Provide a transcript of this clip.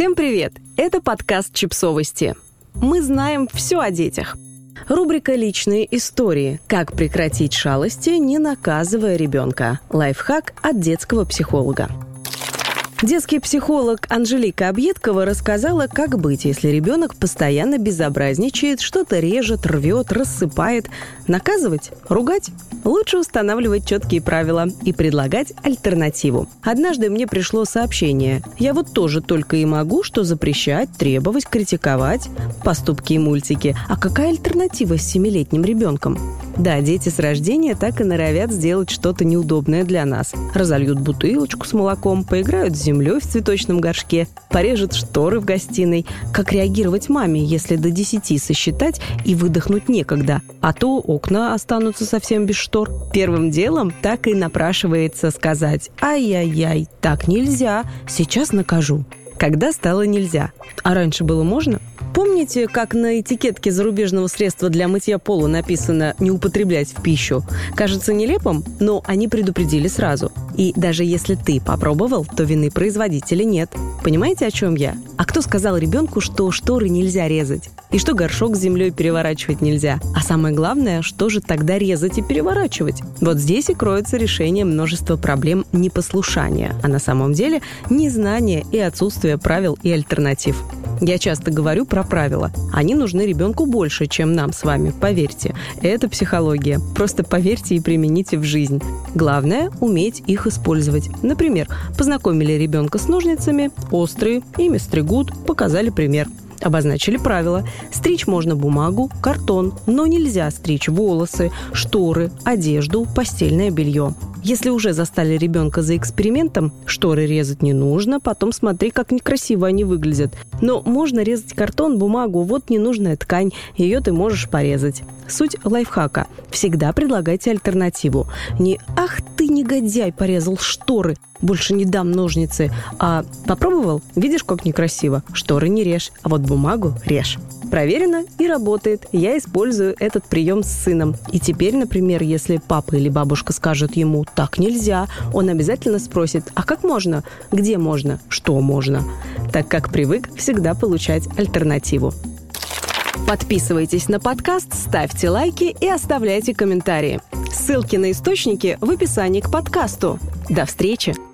Всем привет! Это подкаст «Чипсовости». Мы знаем все о детях. Рубрика «Личные истории. Как прекратить шалости, не наказывая ребенка». Лайфхак от детского психолога. Детский психолог Анжелика Объедкова рассказала, как быть, если ребенок постоянно безобразничает, что-то режет, рвет, рассыпает. Наказывать? Ругать? Лучше устанавливать четкие правила и предлагать альтернативу. Однажды мне пришло сообщение. Я вот тоже только и могу, что запрещать, требовать, критиковать поступки и мультики. А какая альтернатива с семилетним ребенком? Да, дети с рождения так и норовят сделать что-то неудобное для нас. Разольют бутылочку с молоком, поиграют с землей в цветочном горшке, порежут шторы в гостиной. Как реагировать маме, если до десяти сосчитать и выдохнуть некогда? А то окна останутся совсем без штор. Первым делом так и напрашивается сказать «Ай-яй-яй, так нельзя, сейчас накажу». Когда стало нельзя? А раньше было можно? Помните, как на этикетке зарубежного средства для мытья пола написано «не употреблять в пищу»? Кажется нелепым, но они предупредили сразу. И даже если ты попробовал, то вины производителя нет. Понимаете, о чем я? А кто сказал ребенку, что шторы нельзя резать? И что горшок с землей переворачивать нельзя? А самое главное, что же тогда резать и переворачивать? Вот здесь и кроется решение множества проблем непослушания, а на самом деле незнание и отсутствие правил и альтернатив. Я часто говорю про правила. Они нужны ребенку больше, чем нам с вами, поверьте. Это психология. Просто поверьте и примените в жизнь. Главное – уметь их использовать. Например, познакомили ребенка с ножницами, острые, ими стригут, показали пример – Обозначили правила. Стричь можно бумагу, картон, но нельзя стричь волосы, шторы, одежду, постельное белье. Если уже застали ребенка за экспериментом, шторы резать не нужно, потом смотри, как некрасиво они выглядят. Но можно резать картон, бумагу, вот ненужная ткань, ее ты можешь порезать. Суть лайфхака. Всегда предлагайте альтернативу. Не «Ах ты, негодяй, порезал шторы!» больше не дам ножницы, а попробовал, видишь, как некрасиво. Шторы не режь, а вот бумагу режь. Проверено и работает. Я использую этот прием с сыном. И теперь, например, если папа или бабушка скажут ему «так нельзя», он обязательно спросит «а как можно?», «где можно?», «что можно?», так как привык всегда получать альтернативу. Подписывайтесь на подкаст, ставьте лайки и оставляйте комментарии. Ссылки на источники в описании к подкасту. До встречи!